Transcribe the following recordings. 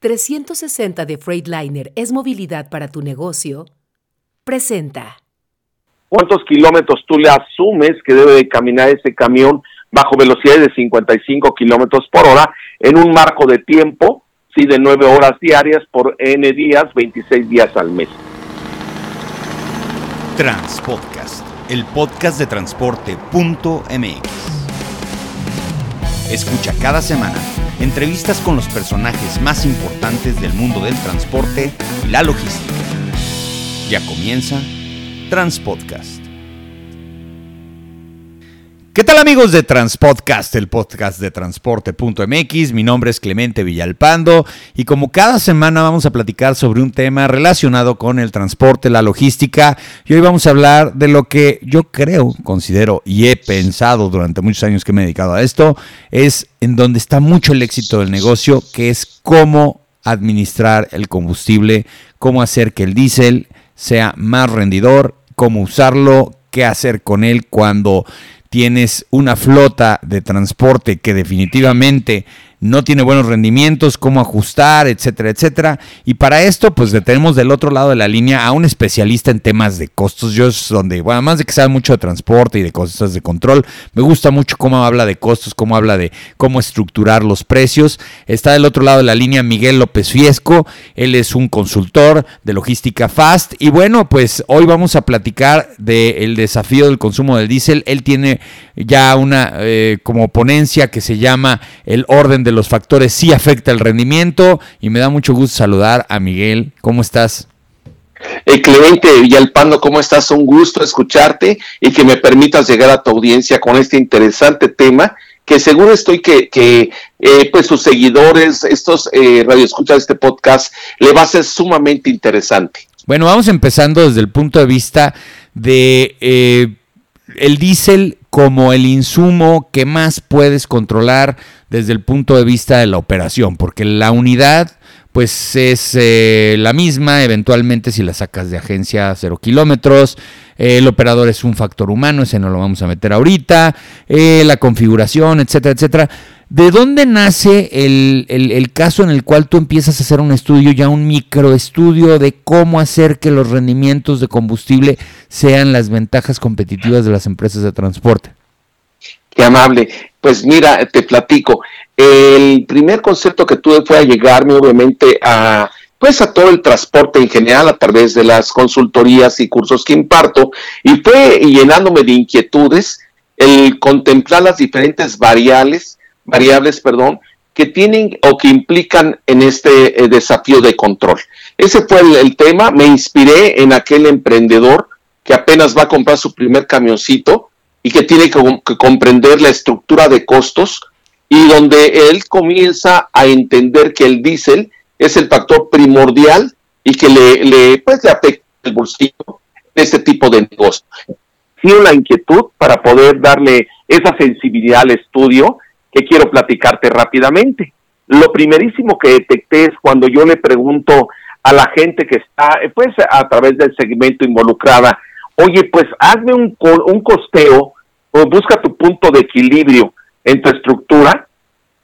360 de Freightliner es movilidad para tu negocio, presenta. ¿Cuántos kilómetros tú le asumes que debe de caminar ese camión bajo velocidades de 55 kilómetros por hora en un marco de tiempo, sí, de 9 horas diarias por N días, 26 días al mes? Transpodcast, el podcast de transporte.mx. Escucha cada semana entrevistas con los personajes más importantes del mundo del transporte y la logística. Ya comienza Transpodcast. ¿Qué tal amigos de Transpodcast, el podcast de transporte.mx? Mi nombre es Clemente Villalpando y como cada semana vamos a platicar sobre un tema relacionado con el transporte, la logística y hoy vamos a hablar de lo que yo creo, considero y he pensado durante muchos años que me he dedicado a esto, es en donde está mucho el éxito del negocio, que es cómo administrar el combustible, cómo hacer que el diésel sea más rendidor, cómo usarlo, qué hacer con él cuando tienes una flota de transporte que definitivamente no tiene buenos rendimientos, cómo ajustar, etcétera, etcétera. Y para esto, pues tenemos del otro lado de la línea a un especialista en temas de costos. Yo es donde, bueno, además de que sabe mucho de transporte y de cosas de control, me gusta mucho cómo habla de costos, cómo habla de cómo estructurar los precios. Está del otro lado de la línea Miguel López Fiesco. Él es un consultor de logística Fast. Y bueno, pues hoy vamos a platicar del desafío del consumo del diésel. Él tiene ya una eh, como ponencia que se llama el orden de los factores sí afecta el rendimiento y me da mucho gusto saludar a Miguel. ¿Cómo estás? Eh, Clemente Villalpando, ¿cómo estás? Un gusto escucharte y que me permitas llegar a tu audiencia con este interesante tema que seguro estoy que, que eh, pues sus seguidores, estos eh, radioescuchas de este podcast, le va a ser sumamente interesante. Bueno, vamos empezando desde el punto de vista de eh, el diésel como el insumo que más puedes controlar desde el punto de vista de la operación, porque la unidad pues es eh, la misma, eventualmente si la sacas de agencia a cero kilómetros, el operador es un factor humano, ese no lo vamos a meter ahorita, eh, la configuración, etcétera, etcétera. ¿De dónde nace el, el, caso en el cual tú empiezas a hacer un estudio, ya un microestudio de cómo hacer que los rendimientos de combustible sean las ventajas competitivas de las empresas de transporte? Qué amable. Pues mira, te platico. El primer concepto que tuve fue a llegarme obviamente a pues a todo el transporte en general a través de las consultorías y cursos que imparto y fue llenándome de inquietudes el contemplar las diferentes variables variables, perdón, que tienen o que implican en este eh, desafío de control. Ese fue el, tema, me inspiré en aquel emprendedor que apenas va a comprar su primer camioncito y que tiene que, comprender la estructura de costos y donde él comienza a entender que el diésel es el factor primordial y que le, le, pues, le afecta el bolsillo en este tipo de negocio. Tiene la inquietud para poder darle esa sensibilidad al estudio quiero platicarte rápidamente. Lo primerísimo que detecté es cuando yo le pregunto a la gente que está, pues a través del segmento involucrada, oye, pues hazme un, un costeo o busca tu punto de equilibrio en tu estructura,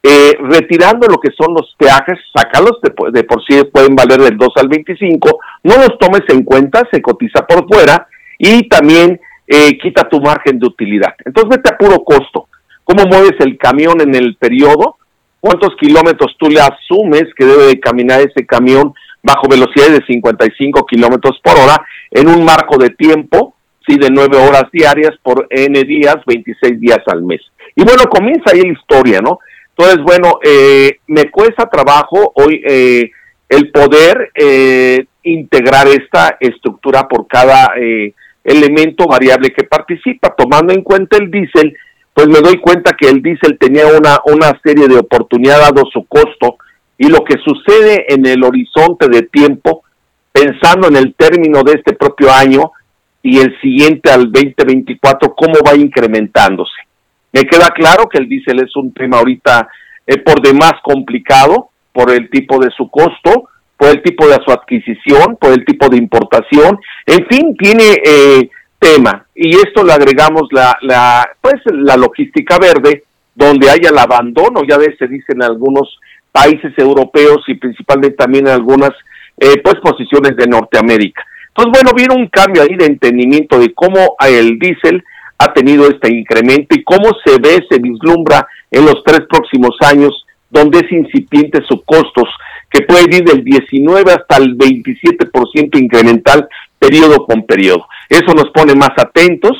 eh, retirando lo que son los peajes, sácalos, de, de, por sí pueden valer del 2 al 25, no los tomes en cuenta, se cotiza por fuera y también eh, quita tu margen de utilidad. Entonces vete a puro costo cómo mueves el camión en el periodo, cuántos kilómetros tú le asumes que debe de caminar ese camión bajo velocidades de 55 kilómetros por hora en un marco de tiempo, sí, de 9 horas diarias por N días, 26 días al mes. Y bueno, comienza ahí la historia, ¿no? Entonces, bueno, eh, me cuesta trabajo hoy eh, el poder eh, integrar esta estructura por cada elemento variable que participa, tomando en cuenta el diésel pues me doy cuenta que el diésel tenía una, una serie de oportunidades dado su costo y lo que sucede en el horizonte de tiempo, pensando en el término de este propio año y el siguiente al 2024, cómo va incrementándose. Me queda claro que el diésel es un tema ahorita eh, por demás complicado por el tipo de su costo, por el tipo de su adquisición, por el tipo de importación, en fin, tiene eh, tema y esto le agregamos la, la pues la logística verde donde haya el abandono ya se dicen algunos países europeos y principalmente también en algunas eh, pues posiciones de Norteamérica. Entonces, bueno, viene un cambio ahí de entendimiento de cómo el diésel ha tenido este incremento y cómo se ve, se vislumbra en los tres próximos años, donde es incipiente sus costos, que puede ir del 19 hasta el 27% incremental periodo con periodo. Eso nos pone más atentos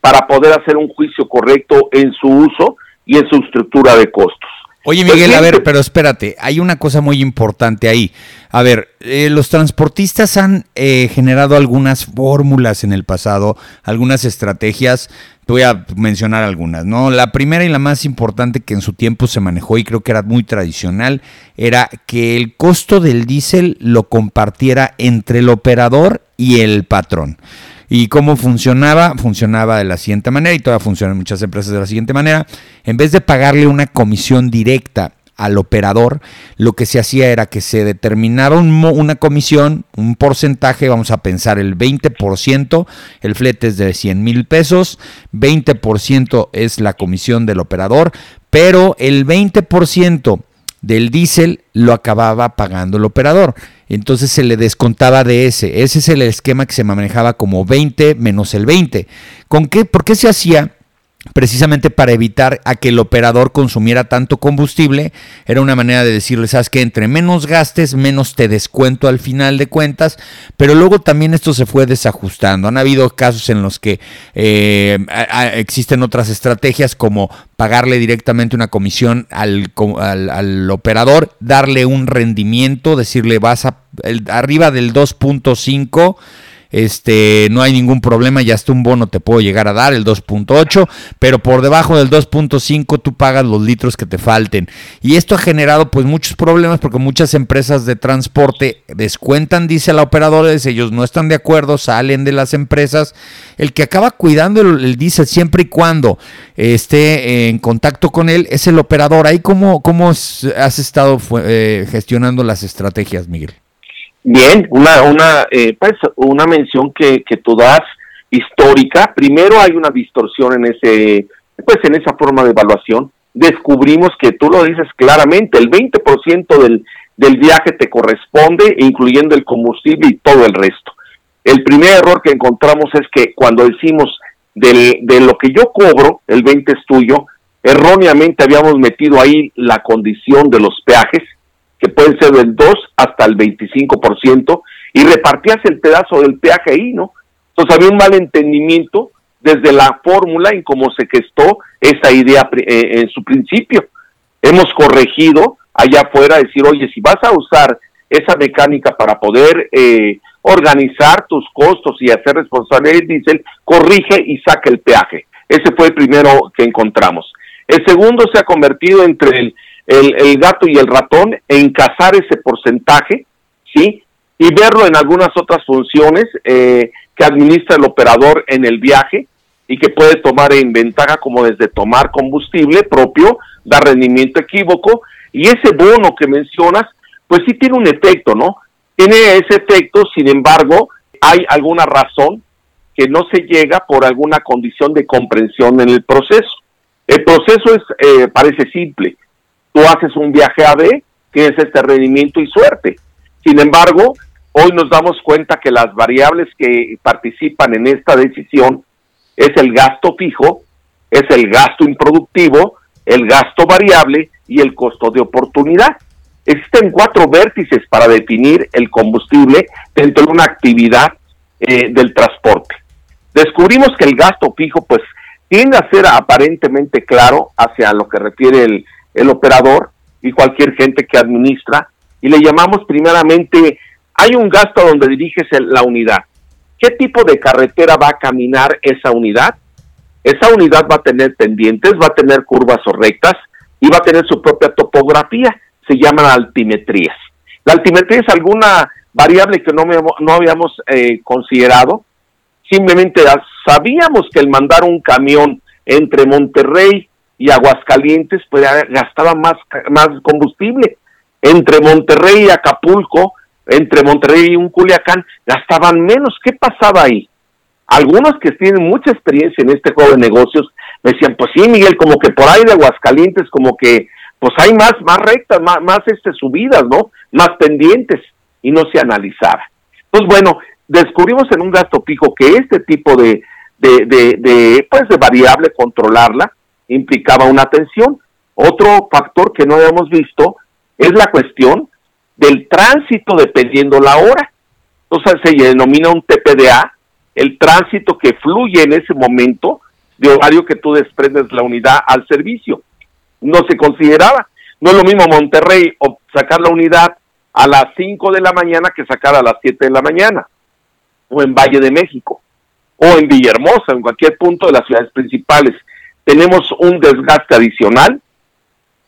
para poder hacer un juicio correcto en su uso y en su estructura de costos. Oye, Miguel, a ver, pero espérate, hay una cosa muy importante ahí. A ver, eh, los transportistas han eh, generado algunas fórmulas en el pasado, algunas estrategias. Te voy a mencionar algunas, ¿no? La primera y la más importante que en su tiempo se manejó y creo que era muy tradicional era que el costo del diésel lo compartiera entre el operador y el patrón. ¿Y cómo funcionaba? Funcionaba de la siguiente manera, y todavía funciona en muchas empresas de la siguiente manera. En vez de pagarle una comisión directa al operador, lo que se hacía era que se determinaba una comisión, un porcentaje, vamos a pensar el 20%, el flete es de 100 mil pesos, 20% es la comisión del operador, pero el 20% del diésel lo acababa pagando el operador. Entonces se le descontaba de ese. Ese es el esquema que se manejaba como 20 menos el 20. ¿Con qué? ¿Por qué se hacía? Precisamente para evitar a que el operador consumiera tanto combustible, era una manera de decirle, sabes que entre menos gastes, menos te descuento al final de cuentas, pero luego también esto se fue desajustando. Han habido casos en los que eh, existen otras estrategias como pagarle directamente una comisión al, al, operador, darle un rendimiento, decirle vas a arriba del 2.5 este, no hay ningún problema, ya hasta un bono te puedo llegar a dar, el 2.8, pero por debajo del 2.5 tú pagas los litros que te falten. Y esto ha generado pues muchos problemas porque muchas empresas de transporte descuentan, dice la operadora, ellos no están de acuerdo, salen de las empresas. El que acaba cuidando el, diésel siempre y cuando esté en contacto con él es el operador. Ahí cómo, cómo has estado eh, gestionando las estrategias, Miguel. Bien, una, una, eh, pues, una mención que, que tú das histórica. Primero hay una distorsión en ese, pues en esa forma de evaluación. Descubrimos que tú lo dices claramente, el 20% del, del viaje te corresponde, incluyendo el combustible y todo el resto. El primer error que encontramos es que cuando decimos del, de lo que yo cobro, el 20 es tuyo, erróneamente habíamos metido ahí la condición de los peajes que pueden ser del 2 hasta el 25%, y repartías el pedazo del peaje ahí, ¿no? Entonces había un mal entendimiento desde la fórmula en cómo se gestó esa idea eh, en su principio. Hemos corregido allá afuera, decir, oye, si vas a usar esa mecánica para poder eh, organizar tus costos y hacer responsable el diésel, corrige y saca el peaje. Ese fue el primero que encontramos. El segundo se ha convertido entre el el, gato y el ratón, encasar ese porcentaje, ¿sí? Y verlo en algunas otras funciones eh, que administra el operador en el viaje y que puede tomar en ventaja como desde tomar combustible propio, dar rendimiento equívoco, y ese bono que mencionas, pues sí tiene un efecto, ¿no? Tiene ese efecto, sin embargo, hay alguna razón que no se llega por alguna condición de comprensión en el proceso. El proceso es, eh, parece simple, tú haces un viaje a B, que es este rendimiento y suerte. Sin embargo, hoy nos damos cuenta que las variables que participan en esta decisión es el gasto fijo, es el gasto improductivo, el gasto variable y el costo de oportunidad. Existen cuatro vértices para definir el combustible dentro de una actividad eh, del transporte. Descubrimos que el gasto fijo pues tiende a ser aparentemente claro hacia lo que refiere el, el operador y cualquier gente que administra, y le llamamos primeramente, hay un gasto donde diriges la unidad. ¿Qué tipo de carretera va a caminar esa unidad? Esa unidad va a tener pendientes, va a tener curvas o rectas y va a tener su propia topografía. Se llaman altimetrías. La altimetría es alguna variable que no, no habíamos eh, considerado. Simplemente sabíamos que el mandar un camión entre Monterrey y Aguascalientes pues gastaba más, más combustible. Entre Monterrey y Acapulco, entre Monterrey y un Culiacán, gastaban menos. ¿Qué pasaba ahí? Algunos que tienen mucha experiencia en este juego de negocios me decían, pues sí, Miguel, como que por ahí de Aguascalientes, como que pues hay más, más rectas, más, más este, subidas, ¿no? Más pendientes y no se analizaba. Pues bueno, descubrimos en un gasto fijo que este tipo de, de, pues de variable, controlarla, implicaba una tensión. Otro factor que no habíamos visto es la cuestión del tránsito dependiendo la hora. Entonces se denomina un TPDA, el tránsito que fluye en ese momento de horario que tú desprendes la unidad al servicio. No se consideraba. No es lo mismo Monterrey o sacar la unidad a las 5 de la mañana que sacar a las 7 de la mañana, o en Valle de México, o en Villahermosa, en cualquier punto de las ciudades principales. Tenemos un desgaste adicional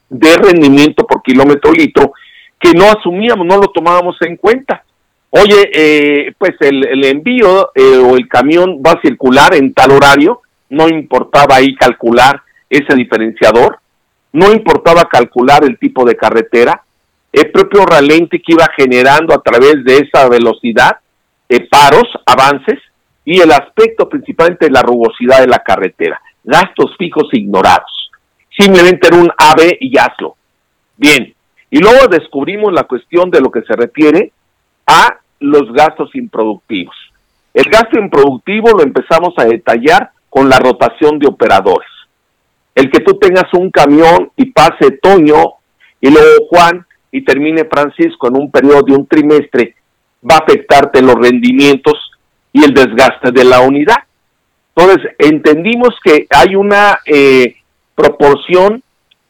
de rendimiento por kilómetro litro que no asumíamos, no lo tomábamos en cuenta. Oye, eh, pues el, envío eh, o el camión va a circular en tal horario, no importaba ahí calcular ese diferenciador, no importaba calcular el tipo de carretera, el propio ralente que iba generando a través de esa velocidad, eh, paros, avances, y el aspecto principalmente de la rugosidad de la carretera, gastos fijos ignorados. Simplemente era un ave y hazlo. Bien, y luego descubrimos la cuestión de lo que se refiere a los gastos improductivos. El gasto improductivo lo empezamos a detallar con la rotación de operadores. El que tú tengas un camión y pase Toño y luego Juan y termine Francisco en un periodo de un trimestre, va a afectarte los rendimientos y el desgaste de la unidad. Entonces, entendimos que hay una eh, proporción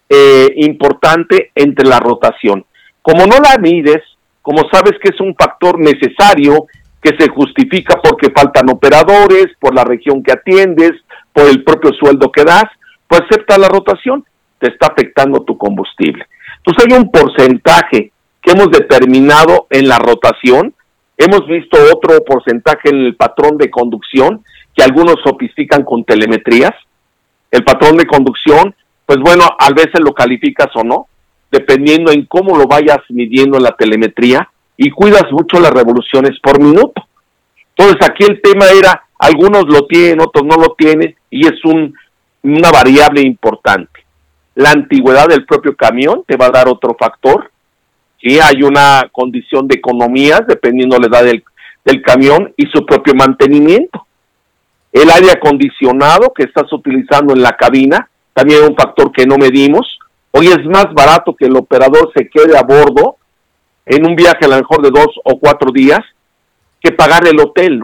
eh, importante entre la rotación. Como no la mides, como sabes que es un factor necesario que se justifica porque faltan operadores, por la región que atiendes, por el propio sueldo que das, pues acepta la rotación, te está afectando tu combustible. Entonces hay un porcentaje que hemos determinado en la rotación, hemos visto otro porcentaje en el patrón de conducción, que algunos sofistican con telemetrías. El patrón de conducción, pues bueno, a veces lo calificas o no, dependiendo en cómo lo vayas midiendo en la telemetría, y cuidas mucho las revoluciones por minuto. Entonces aquí el tema era, algunos lo tienen, otros no lo tienen, y es un, una variable importante. La antigüedad del propio camión te va a dar otro factor. si Hay una condición de economías dependiendo de la edad del camión y su propio mantenimiento. El aire acondicionado que estás utilizando en la cabina, también es un factor que no medimos. Hoy es más barato que el operador se quede a bordo en un viaje a lo mejor de dos o cuatro días que pagar el hotel.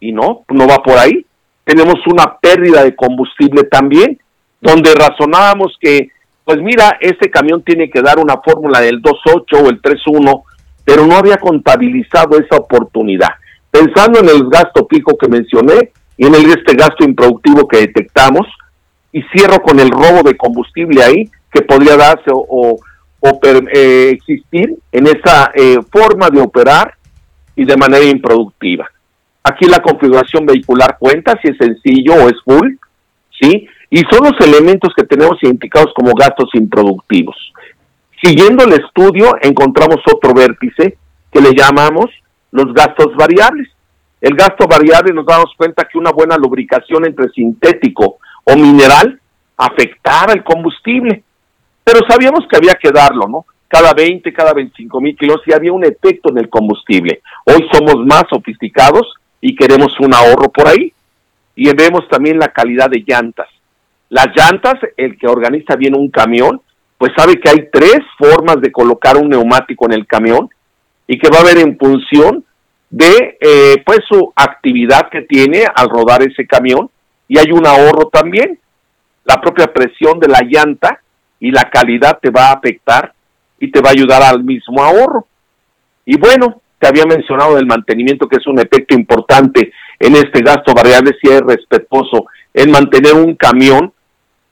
Y no, no va por ahí. Tenemos una pérdida de combustible también, donde razonábamos que, pues mira, este camión tiene que dar una fórmula del 2.8 o el 3.1, pero no había contabilizado esa oportunidad. Pensando en el gasto pico que mencioné y en el, este gasto improductivo que detectamos, y cierro con el robo de combustible ahí, que podría darse o, o eh, existir en esa eh, forma de operar y de manera improductiva. Aquí la configuración vehicular cuenta si es sencillo o es full, ¿sí? Y son los elementos que tenemos identificados como gastos improductivos. Siguiendo el estudio, encontramos otro vértice que le llamamos los gastos variables. El gasto variable nos damos cuenta que una buena lubricación entre sintético o mineral afectaba el combustible pero sabíamos que había que darlo, ¿no? Cada 20, cada 25 mil kilos y había un efecto en el combustible. Hoy somos más sofisticados y queremos un ahorro por ahí. Y vemos también la calidad de llantas. Las llantas, el que organiza bien un camión, pues sabe que hay tres formas de colocar un neumático en el camión y que va a ver en de eh, pues su actividad que tiene al rodar ese camión y hay un ahorro también. La propia presión de la llanta y la calidad te va a afectar y te va a ayudar al mismo ahorro. Y bueno, te había mencionado del mantenimiento, que es un efecto importante en este gasto variable, si es respetuoso en mantener un camión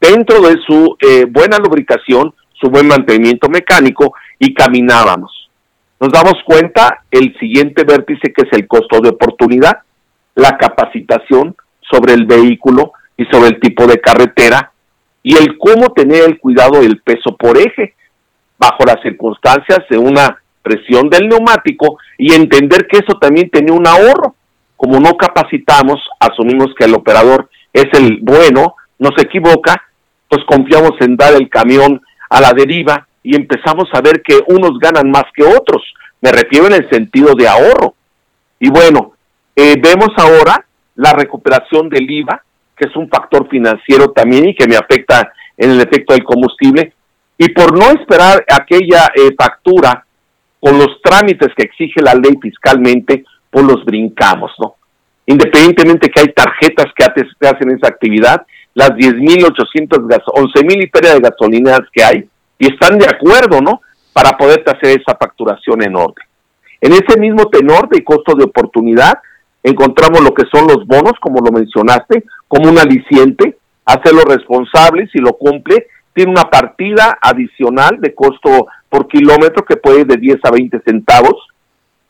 dentro de su eh, buena lubricación, su buen mantenimiento mecánico y caminábamos. Nos damos cuenta el siguiente vértice que es el costo de oportunidad, la capacitación sobre el vehículo y sobre el tipo de carretera y el cómo tener el cuidado del peso por eje bajo las circunstancias de una presión del neumático y entender que eso también tenía un ahorro. Como no capacitamos, asumimos que el operador es el bueno, no se equivoca, pues confiamos en dar el camión a la deriva y empezamos a ver que unos ganan más que otros. Me refiero en el sentido de ahorro. Y bueno, eh, vemos ahora la recuperación del IVA, que es un factor financiero también y que me afecta en el efecto del combustible. Y por no esperar aquella eh, factura con los trámites que exige la ley fiscalmente, pues los brincamos, ¿no? Independientemente que hay tarjetas que hacen esa actividad, las 10.800, 11.000 y pérdida de gasolineras que hay, y están de acuerdo, ¿no? Para poderte hacer esa facturación en orden. En ese mismo tenor de costo de oportunidad, encontramos lo que son los bonos, como lo mencionaste, como un aliciente, hacerlo responsable, si lo cumple, tiene una partida adicional de costo por kilómetro que puede ir de 10 a 20 centavos.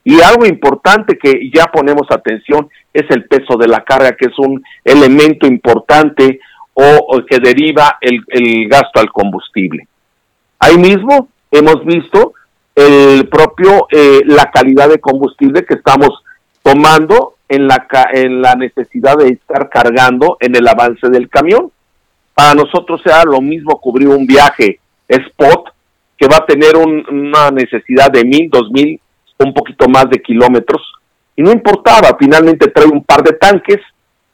Y algo importante que ya ponemos atención es el peso de la carga, que es un elemento importante o, que deriva el, gasto al combustible. Ahí mismo hemos visto el propio eh, la calidad de combustible que estamos tomando en la en la necesidad de estar cargando en el avance del camión. Para nosotros sea lo mismo cubrir un viaje spot que va a tener una necesidad de mil, dos mil, un poquito más de kilómetros y no importaba, finalmente trae un par de tanques,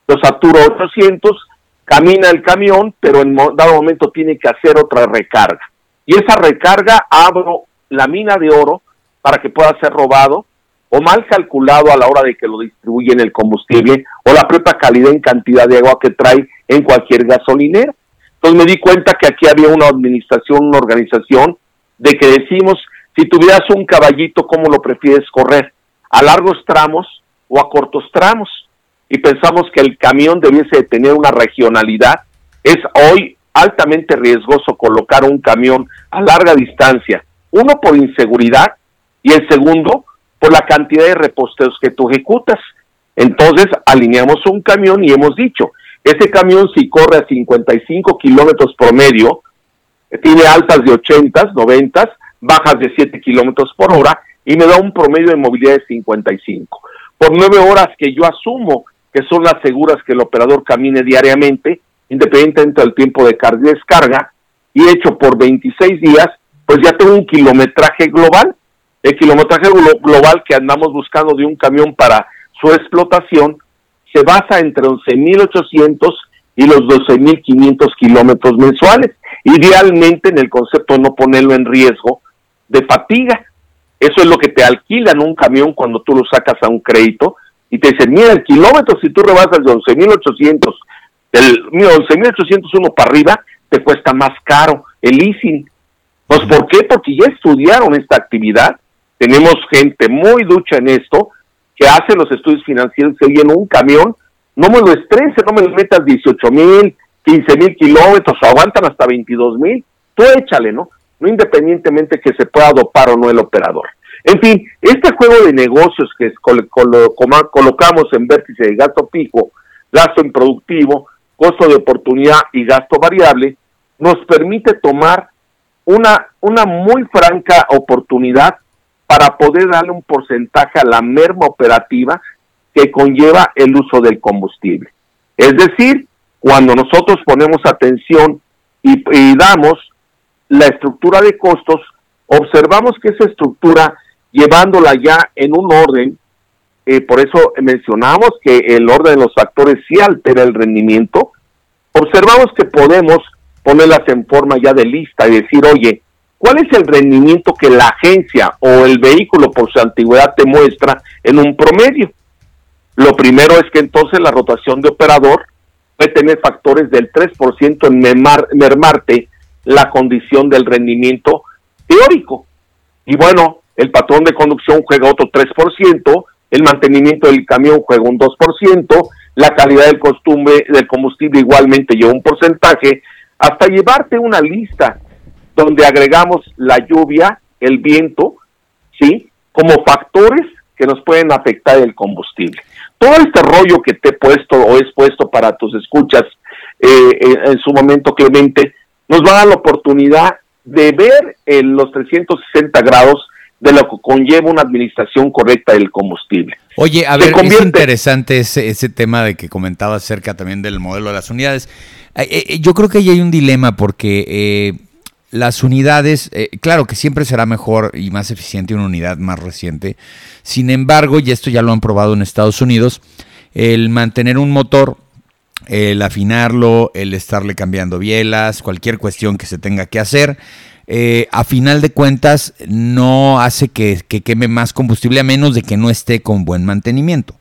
lo satura 800, camina el camión, pero en dado momento tiene que hacer otra recarga. Y esa recarga abro la mina de oro para que pueda ser robado o mal calculado a la hora de que lo distribuyen el combustible o la propia calidad en cantidad de agua que trae en cualquier gasolinera. Entonces me di cuenta que aquí había una administración, una organización de que decimos, si tuvieras un caballito, ¿cómo lo prefieres correr? ¿A largos tramos o a cortos tramos? Y pensamos que el camión debiese tener una regionalidad. Es hoy altamente riesgoso colocar un camión a larga distancia. Uno, por inseguridad y el segundo, por la cantidad de reposteos que tú ejecutas. Entonces, alineamos un camión y hemos dicho, ese camión si corre a 55 kilómetros promedio, tiene altas de 80, 90, bajas de 7 kilómetros por hora y me da un promedio de movilidad de 55. Por nueve horas que yo asumo que son las seguras que el operador camine diariamente, independientemente del tiempo de carga y descarga, y hecho por 26 días, pues ya tengo un kilometraje global. El kilometraje global que andamos buscando de un camión para su explotación se basa entre 11.800 y los 12.500 kilómetros mensuales, idealmente en el concepto de no ponerlo en riesgo de fatiga. Eso es lo que te alquilan un camión cuando tú lo sacas a un crédito y te dicen, mira, el kilómetro si tú rebasas de 11.800, el 11.801 para arriba, te cuesta más caro el leasing. Pues ¿por qué? Porque ya estudiaron esta actividad, tenemos gente muy ducha en esto, que hace los estudios financieros, se en un camión no me lo estrese, no me lo metas 18 mil, 15 mil kilómetros, o aguantan hasta 22 mil, tú échale, ¿no? No independientemente que se pueda dopar o no el operador. En fin, este juego de negocios que colocamos en vértice de gasto fijo, gasto improductivo, costo de oportunidad y gasto variable, nos permite tomar una, una muy franca oportunidad para poder darle un porcentaje a la merma operativa que conlleva el uso del combustible. Es decir, cuando nosotros ponemos atención y, damos la estructura de costos, observamos que esa estructura, llevándola ya en un orden, eh, por eso mencionamos que el orden de los factores sí altera el rendimiento, observamos que podemos ponerlas en forma ya de lista y decir, oye, ¿cuál es el rendimiento que la agencia o el vehículo por su antigüedad te muestra en un promedio? Lo primero es que entonces la rotación de operador puede tener factores del 3% en mermarte la condición del rendimiento teórico. Y bueno, el patrón de conducción juega otro 3%, el mantenimiento del camión juega un 2%, la calidad del, costumbre, del combustible igualmente lleva un porcentaje, hasta llevarte una lista donde agregamos la lluvia, el viento, ¿sí? Como factores que nos pueden afectar el combustible todo este rollo que te he puesto o he puesto para tus escuchas eh, eh, en su momento, Clemente, nos va a dar la oportunidad de ver en los 360 grados de lo que conlleva una administración correcta del combustible. Oye, a ver, es interesante ese, ese tema de que comentaba acerca también del modelo de las unidades. Eh, yo creo que ahí hay un dilema porque las unidades, eh, claro que siempre será mejor y más eficiente una unidad más reciente. Sin embargo, y esto ya lo han probado en Estados Unidos, el mantener un motor, el afinarlo, el estarle cambiando bielas, cualquier cuestión que se tenga que hacer, eh, a final de cuentas no hace que, que, queme más combustible a menos de que no esté con buen mantenimiento.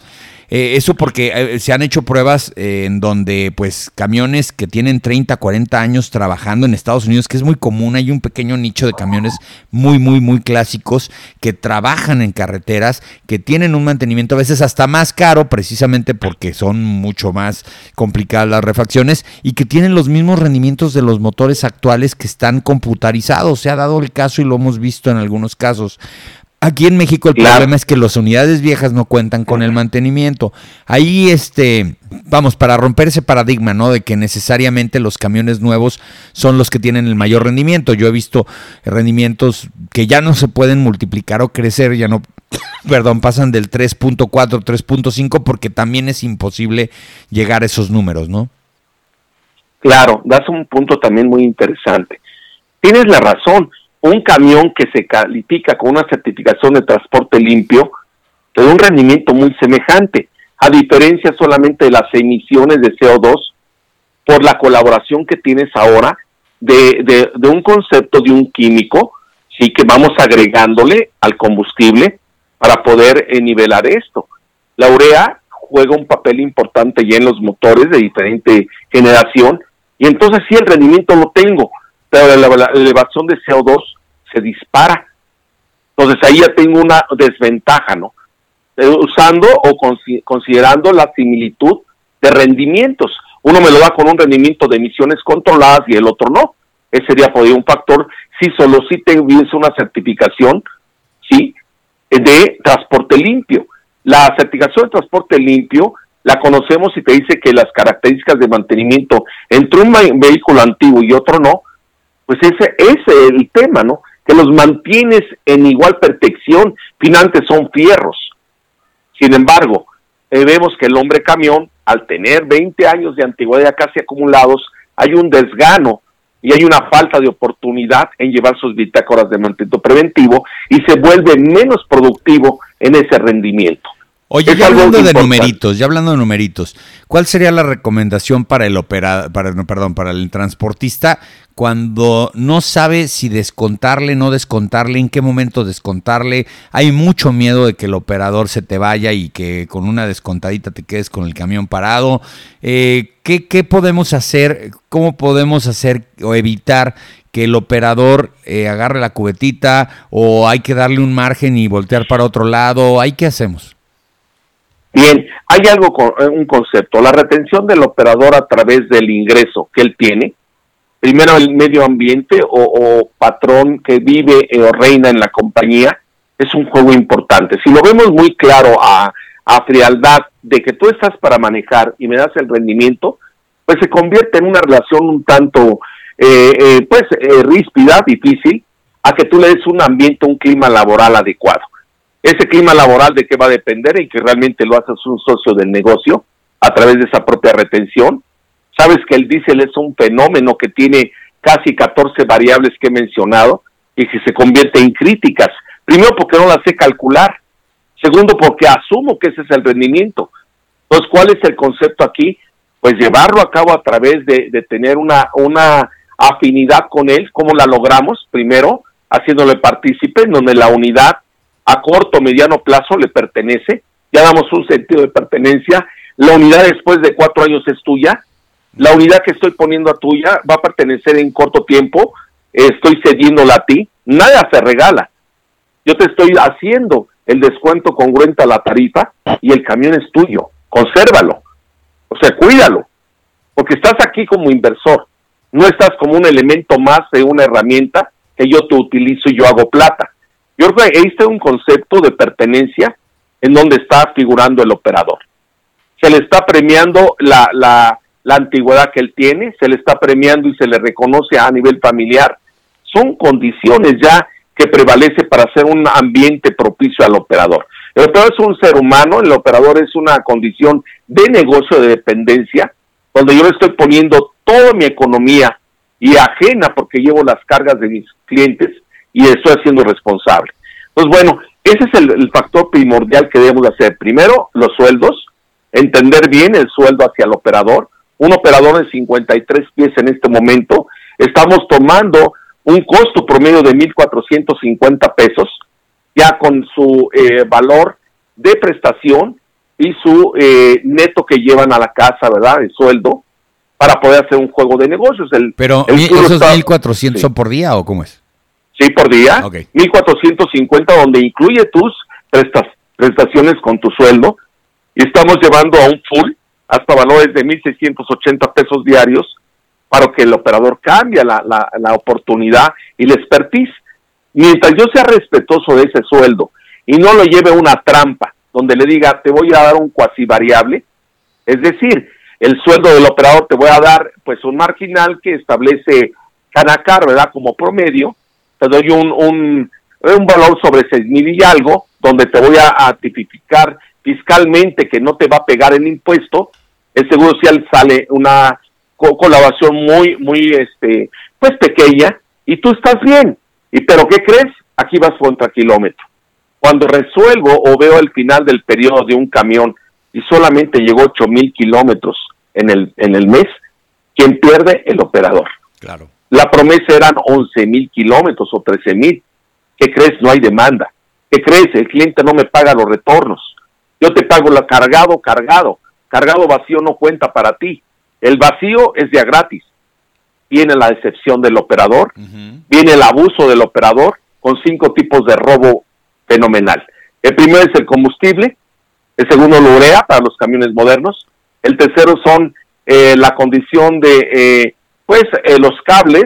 Eh, eso porque eh, se han hecho pruebas eh, en donde pues camiones que tienen 30, 40 años trabajando en Estados Unidos, que es muy común, hay un pequeño nicho de camiones muy, muy, muy clásicos que trabajan en carreteras, que tienen un mantenimiento a veces hasta más caro, precisamente porque son mucho más complicadas las refacciones y que tienen los mismos rendimientos de los motores actuales que están computarizados. Se ha dado el caso y lo hemos visto en algunos casos. Aquí en México el problema es que las unidades viejas no cuentan con el mantenimiento. Ahí, este, vamos, para romper ese paradigma, ¿no? De que necesariamente los camiones nuevos son los que tienen el mayor rendimiento. Yo he visto rendimientos que ya no se pueden multiplicar o crecer, ya no, perdón, pasan del 3.4, 3.5 porque también es imposible llegar a esos números, ¿no? Claro, das un punto también muy interesante. Tienes la razón un camión que se califica con una certificación de transporte limpio te da un rendimiento muy semejante, a diferencia solamente de las emisiones de CO2 por la colaboración que tienes ahora de, un concepto de un químico, sí que vamos agregándole al combustible para poder eh, nivelar esto. La urea juega un papel importante ya en los motores de diferente generación y entonces sí el rendimiento lo tengo, pero la, elevación de CO2 se dispara. Entonces ahí ya tengo una desventaja, ¿no? Eh, usando o considerando la similitud de rendimientos. Uno me lo da con un rendimiento de emisiones controladas y el otro no. Ese sería por un factor si solo si tuviese una certificación, sí, de transporte limpio. La certificación de transporte limpio la conocemos y te dice que las características de mantenimiento entre un vehículo antiguo y otro no, pues ese es el tema, ¿no? Que los mantienes en igual perfección, finalmente son fierros. Sin embargo, eh, vemos que el hombre camión, al tener 20 años de antigüedad casi acumulados, hay un desgano y hay una falta de oportunidad en llevar sus bitácoras de mantenimiento preventivo y se vuelve menos productivo en ese rendimiento. Oye, ya hablando de numeritos, ya hablando de numeritos, ¿cuál sería la recomendación para el operador, para, perdón, para el transportista cuando no sabe si descontarle, no descontarle, en qué momento descontarle? Hay mucho miedo de que el operador se te vaya y que con una descontadita te quedes con el camión parado. Eh, ¿qué, ¿Qué podemos hacer? ¿Cómo podemos hacer o evitar que el operador eh, agarre la cubetita o hay que darle un margen y voltear para otro lado? ¿Hay qué hacemos? Bien, hay algo, eh, un concepto, la retención del operador a través del ingreso que él tiene, primero el medio ambiente o, patrón que vive eh, o reina en la compañía, es un juego importante. Si lo vemos muy claro a, frialdad de que tú estás para manejar y me das el rendimiento, pues se convierte en una relación un tanto, eh, pues, ríspida, difícil, a que tú le des un ambiente, un clima laboral adecuado ese clima laboral de qué va a depender y que realmente lo haces un socio del negocio a través de esa propia retención. Sabes que el diésel es un fenómeno que tiene casi 14 variables que he mencionado y que se convierte en críticas. Primero porque no las sé calcular. Segundo porque asumo que ese es el rendimiento. Entonces, ¿cuál es el concepto aquí? Pues llevarlo a cabo a través de, tener una, una afinidad con él. ¿Cómo la logramos? Primero, haciéndole partícipe, donde la unidad a corto o mediano plazo le pertenece, ya damos un sentido de pertenencia, la unidad después de cuatro años es tuya, la unidad que estoy poniendo a tuya va a pertenecer en corto tiempo, estoy cediéndola a ti, nada se regala, yo te estoy haciendo el descuento congruente a la tarifa y el camión es tuyo, consérvalo, o sea, cuídalo, porque estás aquí como inversor, no estás como un elemento más de una herramienta que yo te utilizo y yo hago plata. Yo creo que existe un concepto de pertenencia en donde está figurando el operador. Se le está premiando la, la, la antigüedad que él tiene, se le está premiando y se le reconoce a nivel familiar. Son condiciones ya que prevalece para hacer un ambiente propicio al operador. El operador es un ser humano, el operador es una condición de negocio de dependencia, donde yo le estoy poniendo toda mi economía y ajena porque llevo las cargas de mis clientes y estoy haciendo responsable. Pues bueno, ese es el, factor primordial que debemos hacer. Primero, los sueldos, entender bien el sueldo hacia el operador. Un operador de 53 pies en este momento, estamos tomando un costo promedio de 1.450 pesos, ya con su eh, valor de prestación y su eh, neto que llevan a la casa, ¿verdad? El sueldo, para poder hacer un juego de negocios. El, Pero esos 1.400 son por día o cómo es? Sí, por día. 1.450 donde incluye tus prestaciones con tu sueldo. Y estamos llevando a un full hasta valores de 1.680 pesos diarios para que el operador cambie la, la, la oportunidad y la expertise. Mientras yo sea respetuoso de ese sueldo y no lo lleve una trampa donde le diga te voy a dar un cuasi variable, es decir, el sueldo del operador te voy a dar pues un marginal que establece Canacar, ¿verdad? Como promedio, te doy un, un, un valor sobre seis mil y algo, donde te voy a, tipificar fiscalmente que no te va a pegar el impuesto, el seguro social sale una colaboración muy, muy, este, pues pequeña, y tú estás bien. ¿Y pero qué crees? Aquí vas contra kilómetro. Cuando resuelvo o veo el final del periodo de un camión y solamente llegó ocho mil kilómetros en el, en el mes, quien pierde? El operador. Claro. La promesa eran 11 mil kilómetros o 13 mil. ¿Qué crees? No hay demanda. ¿Qué crees? El cliente no me paga los retornos. Yo te pago la cargado, cargado. Cargado vacío no cuenta para ti. El vacío es ya gratis. Viene la decepción del operador, viene el abuso del operador con cinco tipos de robo fenomenal. El primero es el combustible, el segundo la urea para los camiones modernos, el tercero son eh, la condición de eh, pues eh, los cables,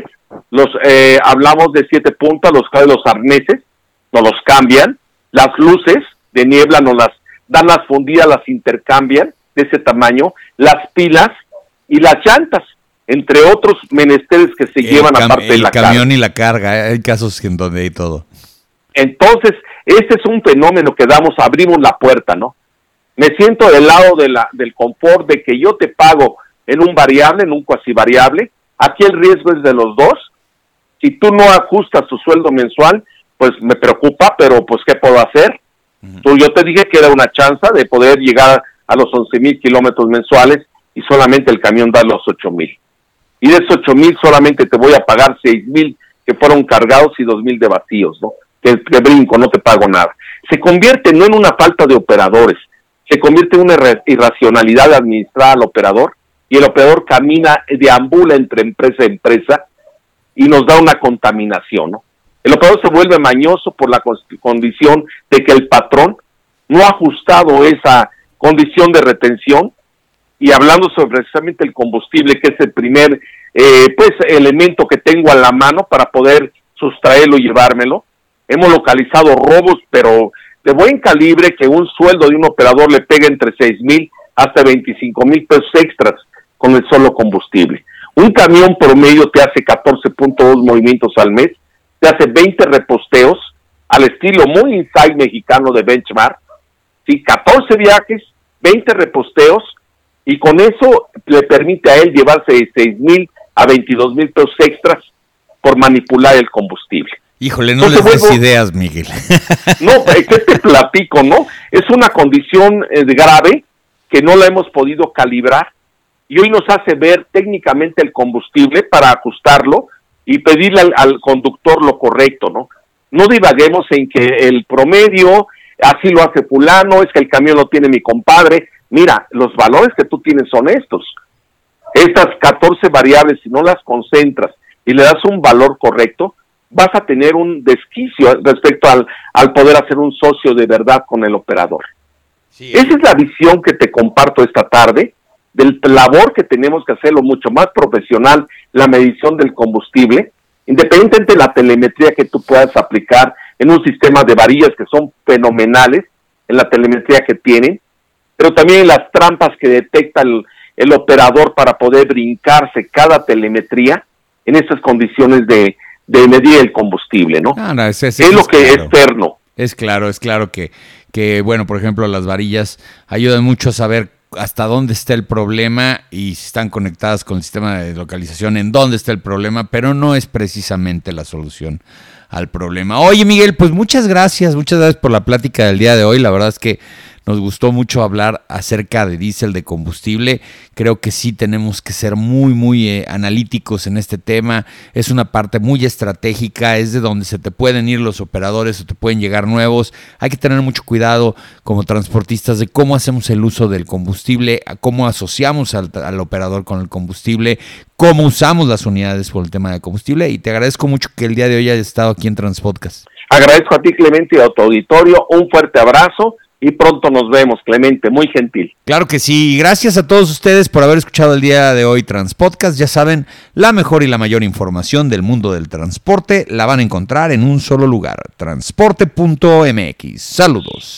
los eh, hablamos de siete puntas, los cables, los arneses, nos los cambian, las luces de niebla nos las dan las fundidas, las intercambian de ese tamaño, las pilas y las llantas, entre otros menesteres que se llevan aparte de la camión y la carga, hay casos en donde hay todo. Entonces, este es un fenómeno que damos, abrimos la puerta, ¿no? Me siento del lado de la, del confort de que yo te pago en un variable, en un cuasi variable, Aquí el riesgo es de los dos. Si tú no ajustas tu sueldo mensual, pues me preocupa, pero pues ¿qué puedo hacer? tú, yo te dije que era una chance de poder llegar a los 11 mil kilómetros mensuales y solamente el camión da los 8 mil. Y de esos 8 mil solamente te voy a pagar 6 mil que fueron cargados y 2 mil de vacíos, ¿no? Que, que, brinco, no te pago nada. Se convierte no en una falta de operadores, se convierte en una irracionalidad de administrar al operador y el operador camina, deambula entre empresa y empresa y nos da una contaminación. ¿no? El operador se vuelve mañoso por la condición de que el patrón no ha ajustado esa condición de retención y hablando sobre precisamente el combustible, que es el primer eh, pues elemento que tengo a la mano para poder sustraerlo y llevármelo. Hemos localizado robos, pero de buen calibre que un sueldo de un operador le pega entre 6 mil hasta 25 mil pesos extras con el solo combustible. Un camión promedio te hace 14.2 movimientos al mes, te hace 20 reposteos al estilo muy inside mexicano de benchmark, ¿sí? 14 viajes, 20 reposteos y con eso le permite a él llevarse de 6 mil a 22 mil pesos extras por manipular el combustible. Híjole, no les des ideas, Miguel. No, ¿qué te platico, no? Es una condición eh, grave que no la hemos podido calibrar y hoy nos hace ver técnicamente el combustible para ajustarlo y pedirle al, conductor lo correcto, ¿no? No divaguemos en que el promedio, así lo hace fulano, es que el camión lo tiene mi compadre. Mira, los valores que tú tienes son estos. Estas 14 variables, si no las concentras y le das un valor correcto, vas a tener un desquicio respecto al, al poder hacer un socio de verdad con el operador. Esa es la visión que te comparto esta tarde del labor que tenemos que hacerlo mucho más profesional, la medición del combustible, independientemente de la telemetría que tú puedas aplicar en un sistema de varillas que son fenomenales, en la telemetría que tienen, pero también en las trampas que detecta el, operador para poder brincarse cada telemetría en esas condiciones de, medir el combustible, ¿no? Ah, es, lo que es externo. Es claro, es claro que, que, bueno, por ejemplo, las varillas ayudan mucho a saber hasta dónde está el problema y si están conectadas con el sistema de localización, en dónde está el problema, pero no es precisamente la solución al problema. Oye, Miguel, pues muchas gracias, muchas gracias por la plática del día de hoy. La verdad es que nos gustó mucho hablar acerca de diésel de combustible. Creo que sí tenemos que ser muy, muy eh, analíticos en este tema. Es una parte muy estratégica, es de donde se te pueden ir los operadores o te pueden llegar nuevos. Hay que tener mucho cuidado como transportistas de cómo hacemos el uso del combustible, cómo asociamos al, al operador con el combustible, cómo usamos las unidades por el tema de combustible. Y te agradezco mucho que el día de hoy hayas estado aquí en Transpodcast. Agradezco a ti, Clemente, y a tu auditorio. Un fuerte abrazo y pronto nos vemos, Clemente, muy gentil. Claro que sí, gracias a todos ustedes por haber escuchado el día de hoy Transpodcast. Ya saben, la mejor y la mayor información del mundo del transporte la van a encontrar en un solo lugar, transporte.mx. Saludos.